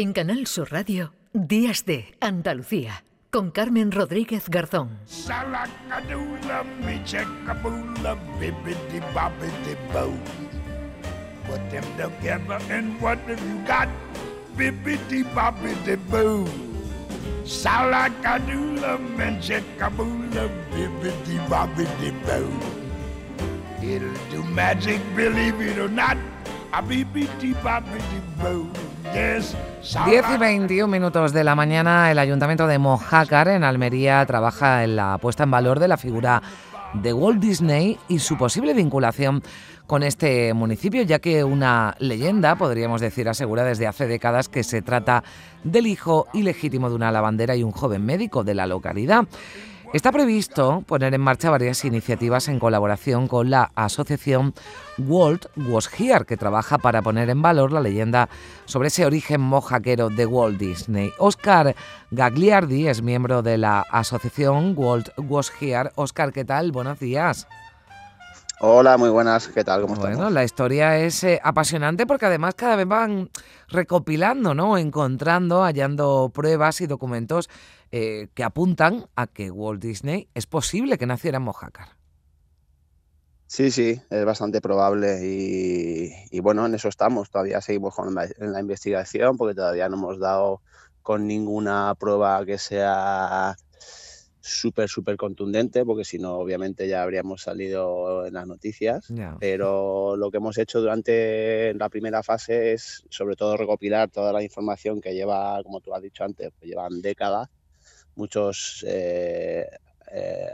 En Canal Sur Radio, Días de Andalucía, con Carmen Rodríguez Garzón. Bibbidi bobbidi boo. It'll do magic, believe it or not. A bibbidi bobbidi boo. Yes. 10 y 21 minutos de la mañana, el Ayuntamiento de Mojácar, en Almería, trabaja en la puesta en valor de la figura de Walt Disney y su posible vinculación con este municipio, ya que una leyenda, podríamos decir, asegura desde hace décadas que se trata del hijo ilegítimo de una lavandera y un joven médico de la localidad. Está previsto poner en marcha varias iniciativas en colaboración con la asociación Walt Was Here, que trabaja para poner en valor la leyenda sobre ese origen mojaquero de Walt Disney. Oscar Gagliardi es miembro de la asociación Walt Was Here. Oscar, ¿qué tal? Buenos días. Hola, muy buenas, ¿qué tal? ¿Cómo Bueno, estamos? la historia es eh, apasionante porque además cada vez van recopilando, ¿no? Encontrando, hallando pruebas y documentos eh, que apuntan a que Walt Disney es posible que naciera en Mojácar. Sí, sí, es bastante probable y, y bueno, en eso estamos. Todavía seguimos con la, en la investigación porque todavía no hemos dado con ninguna prueba que sea súper, súper contundente, porque si no, obviamente ya habríamos salido en las noticias. Pero lo que hemos hecho durante la primera fase es sobre todo recopilar toda la información que lleva, como tú has dicho antes, pues llevan décadas, muchos eh, eh,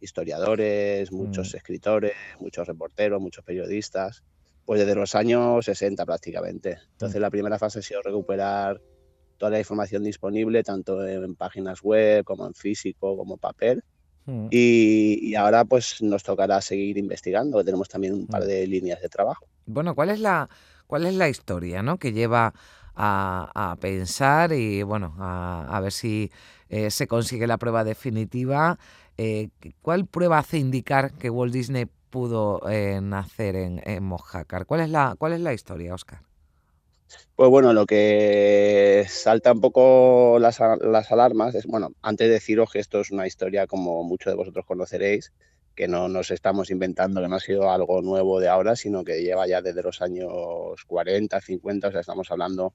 historiadores, muchos Mm. escritores, muchos reporteros, muchos periodistas, pues desde los años 60 prácticamente. Entonces Mm. la primera fase ha sido recuperar toda la información disponible, tanto en páginas web como en físico, como papel. Mm. Y, y ahora pues nos tocará seguir investigando, que tenemos también un par Mm. de líneas de trabajo. Bueno, ¿cuál es la, cuál es la historia ¿no? que lleva a, a pensar y bueno, a, a ver si eh, se consigue la prueba definitiva? Eh, ¿Cuál prueba hace indicar que Walt Disney pudo eh, nacer en, en Mojácar? ¿Cuál es la, cuál es la historia, Oscar? Pues bueno, lo que salta un poco las, las alarmas es, bueno, antes de deciros que esto es una historia como muchos de vosotros conoceréis, que no nos estamos inventando, que no ha sido algo nuevo de ahora, sino que lleva ya desde los años 40, 50, o sea, estamos hablando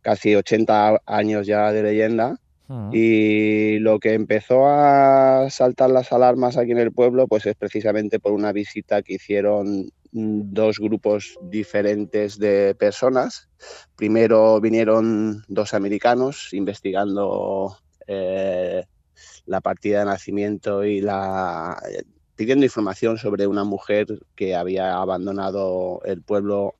casi 80 años ya de leyenda. Mm. Y lo que empezó a saltar las alarmas aquí en el pueblo, pues es precisamente por una visita que hicieron dos grupos diferentes de personas. Primero vinieron dos americanos investigando eh, la partida de nacimiento y la eh, pidiendo información sobre una mujer que había abandonado el pueblo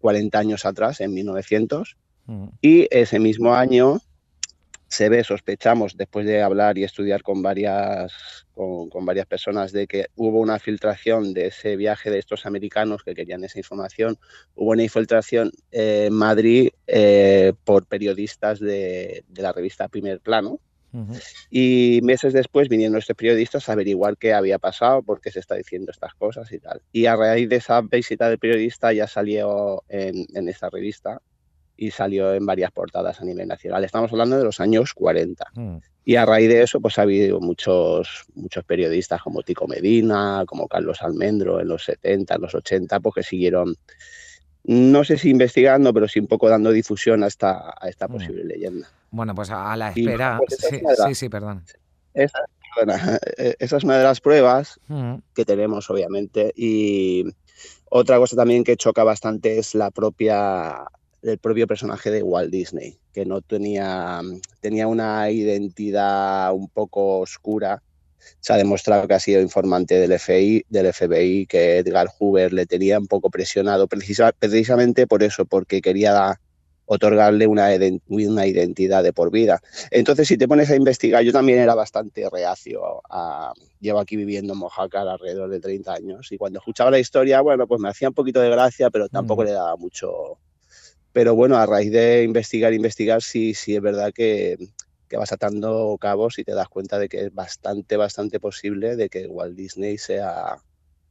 40 años atrás, en 1900. Mm. Y ese mismo año se ve, sospechamos, después de hablar y estudiar con varias, con, con varias personas, de que hubo una filtración de ese viaje de estos americanos que querían esa información. Hubo una infiltración eh, en Madrid eh, por periodistas de, de la revista Primer Plano. Y meses después vinieron estos periodistas a averiguar qué había pasado, por qué se está diciendo estas cosas y tal. Y a raíz de esa visita del periodista ya salió en, en esta revista y salió en varias portadas a nivel nacional. Estamos hablando de los años 40. Mm. Y a raíz de eso, pues ha habido muchos, muchos periodistas como Tico Medina, como Carlos Almendro en los 70, en los 80, pues que siguieron, no sé si investigando, pero sí un poco dando difusión a esta, a esta Mm. posible leyenda. Bueno, pues a la Y espera. pues es Sí, sí, perdón. Esa, perdona, eh, esa es una de las pruebas Mm. que tenemos, obviamente. Y otra cosa también que choca bastante es la propia, el propio personaje de Walt Disney, que no tenía, tenía una identidad un poco oscura. Se ha demostrado que ha sido informante del FBI, del FBI que Edgar Hoover le tenía un poco presionado, precisa- precisamente por eso, porque quería otorgarle una, una identidad de por vida. Entonces, si te pones a investigar, yo también era bastante reacio a, llevo aquí viviendo en Mojácar alrededor de 30 años y cuando escuchaba la historia, bueno, pues me hacía un poquito de gracia, pero tampoco Mm. le daba mucho. Pero bueno, a raíz de investigar, investigar, sí, sí es verdad que, que vas atando cabos y te das cuenta de que es bastante, bastante posible de que Walt Disney sea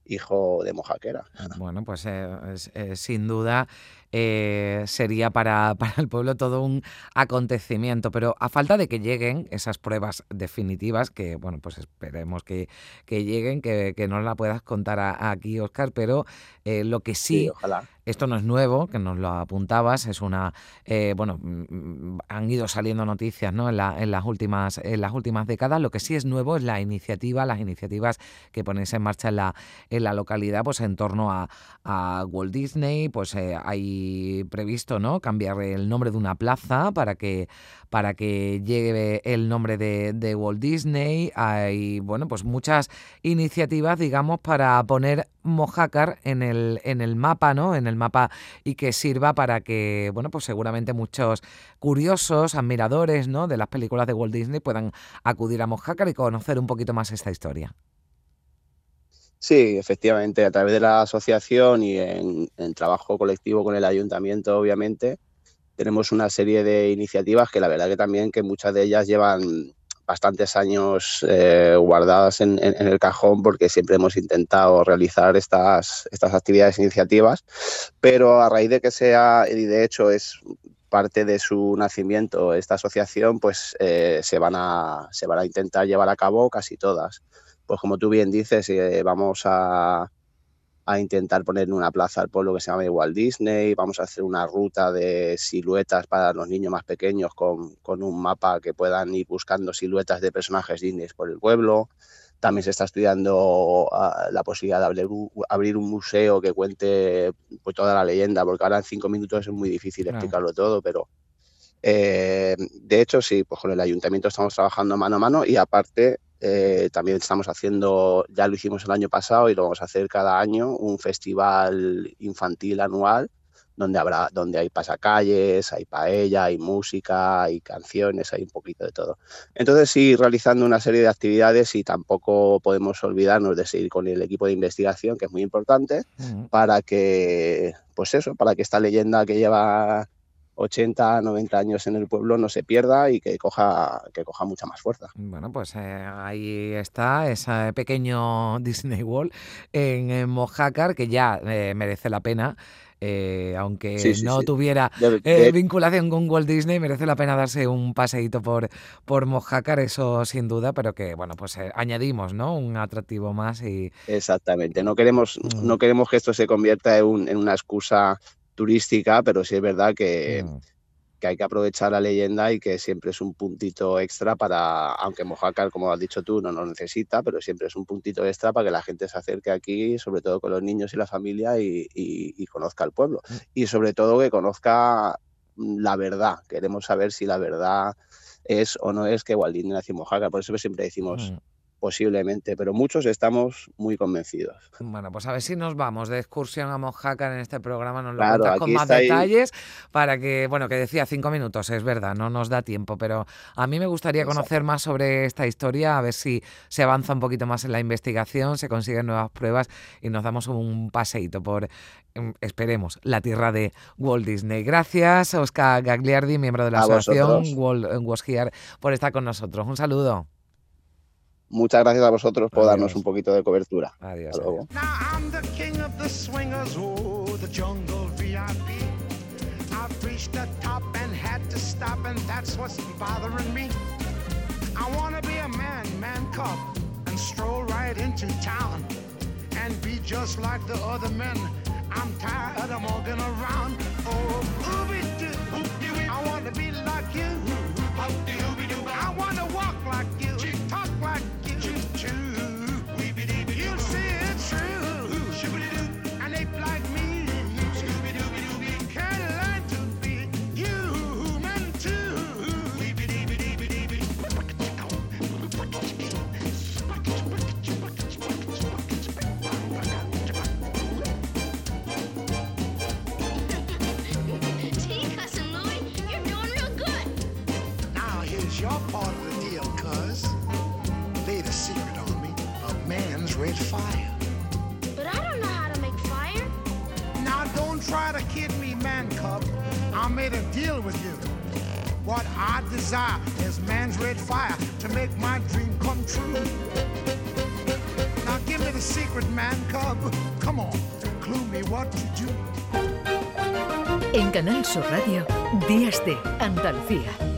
hijo de mojaquera. Bueno, pues eh, eh, sin duda eh, sería para, para, el pueblo todo un acontecimiento. Pero a falta de que lleguen esas pruebas definitivas, que bueno, pues esperemos que, que lleguen, que, que nos la puedas contar aquí, Oscar, pero eh, lo que sí, esto no es nuevo, que nos lo apuntabas, es una, eh, bueno, han ido saliendo noticias ¿no? en, la, en, las últimas, en las últimas décadas, lo que sí es nuevo es la iniciativa, las iniciativas que ponéis en marcha en la, en la localidad, pues en torno a, a Walt Disney, pues eh, hay previsto ¿no? cambiar el nombre de una plaza para que, para que llegue el nombre de, de Walt Disney, hay, bueno, pues muchas iniciativas, digamos, para poner Mojácar en el, en el mapa, ¿no? En el mapa y que sirva para que, bueno, pues seguramente muchos curiosos, admiradores, ¿no? De las películas de Walt Disney puedan acudir a Mojácar y conocer un poquito más esta historia. Sí, efectivamente, a través de la asociación y en, en trabajo colectivo con el ayuntamiento, obviamente, tenemos una serie de iniciativas que la verdad que también que muchas de ellas llevan bastantes años eh, guardadas en, el cajón porque siempre hemos intentado realizar estas, estas actividades e iniciativas, pero a raíz de que sea, y de hecho es parte de su nacimiento esta asociación, pues eh, se, van a, se van a intentar llevar a cabo casi todas. Pues como tú bien dices, eh, vamos a, a intentar poner en una plaza al pueblo que se llama Walt Disney, vamos a hacer una ruta de siluetas para los niños más pequeños con, con un mapa que puedan ir buscando siluetas de personajes Disney por el pueblo. También se está estudiando ah, la posibilidad de abrir, un museo que cuente pues, toda la leyenda, porque ahora en cinco minutos es muy difícil explicarlo todo, pero eh, de hecho sí, pues con el ayuntamiento estamos trabajando mano a mano y aparte eh, también estamos haciendo, ya lo hicimos el año pasado y lo vamos a hacer cada año, un festival infantil anual donde habrá, donde hay pasacalles, hay paella, hay música, hay canciones, hay un poquito de todo. Entonces sí, realizando una serie de actividades y tampoco podemos olvidarnos de seguir con el equipo de investigación, que es muy importante, para que, pues eso, para que esta leyenda que lleva 80, 90 años en el pueblo no se pierda y que coja, que coja mucha más fuerza. Bueno, pues eh, ahí está ese pequeño Disney World en, Mojácar que ya eh, merece la pena. Eh, aunque no tuviera vinculación con Walt Disney, merece la pena darse un paseíto por, por Mojácar, eso sin duda, pero que bueno, pues añadimos ¿no? un atractivo más y. Exactamente. No queremos, mm. no queremos que esto se convierta en, en una excusa turística, pero sí es verdad que, mm. que, hay que aprovechar la leyenda y que siempre es un puntito extra para, aunque Mojácar, como has dicho tú, no lo necesita, pero siempre es un puntito extra para que la gente se acerque aquí, sobre todo con los niños y la familia, y, conozca el pueblo. Mm. Y sobre todo que conozca la verdad. Queremos saber si la verdad es o no es que Waldín nació en Mojácar. Por eso siempre decimos, mm posiblemente, pero muchos estamos muy convencidos. Bueno, pues a ver si nos vamos de excursión a Mojácar en este programa, nos lo cuentas con más detalles para que, bueno, que decía cinco minutos, es verdad, no nos da tiempo, pero a mí me gustaría conocer más sobre esta historia, a ver si se avanza un poquito más en la investigación, se consiguen nuevas pruebas y nos damos un paseíto por, em, esperemos, la tierra de Walt Disney. Gracias, Oscar Gagliardi, miembro de la asociación Walt Was por estar con nosotros. Un saludo. Muchas gracias a vosotros por darnos un poquito de cobertura. Adiós. Hasta luego. I wanna be a man, man cub, and stroll right into town and be just like the other men. I'm tired of walking around. Oh, ooby doo, I wanna be like you. I wanna walk like you, made a deal with you. What I desire is man's red fire to make my dream come true. Now give me the secret, man cub. Come on, clue me what to do. En Canal Sur Radio, Días de Andalucía.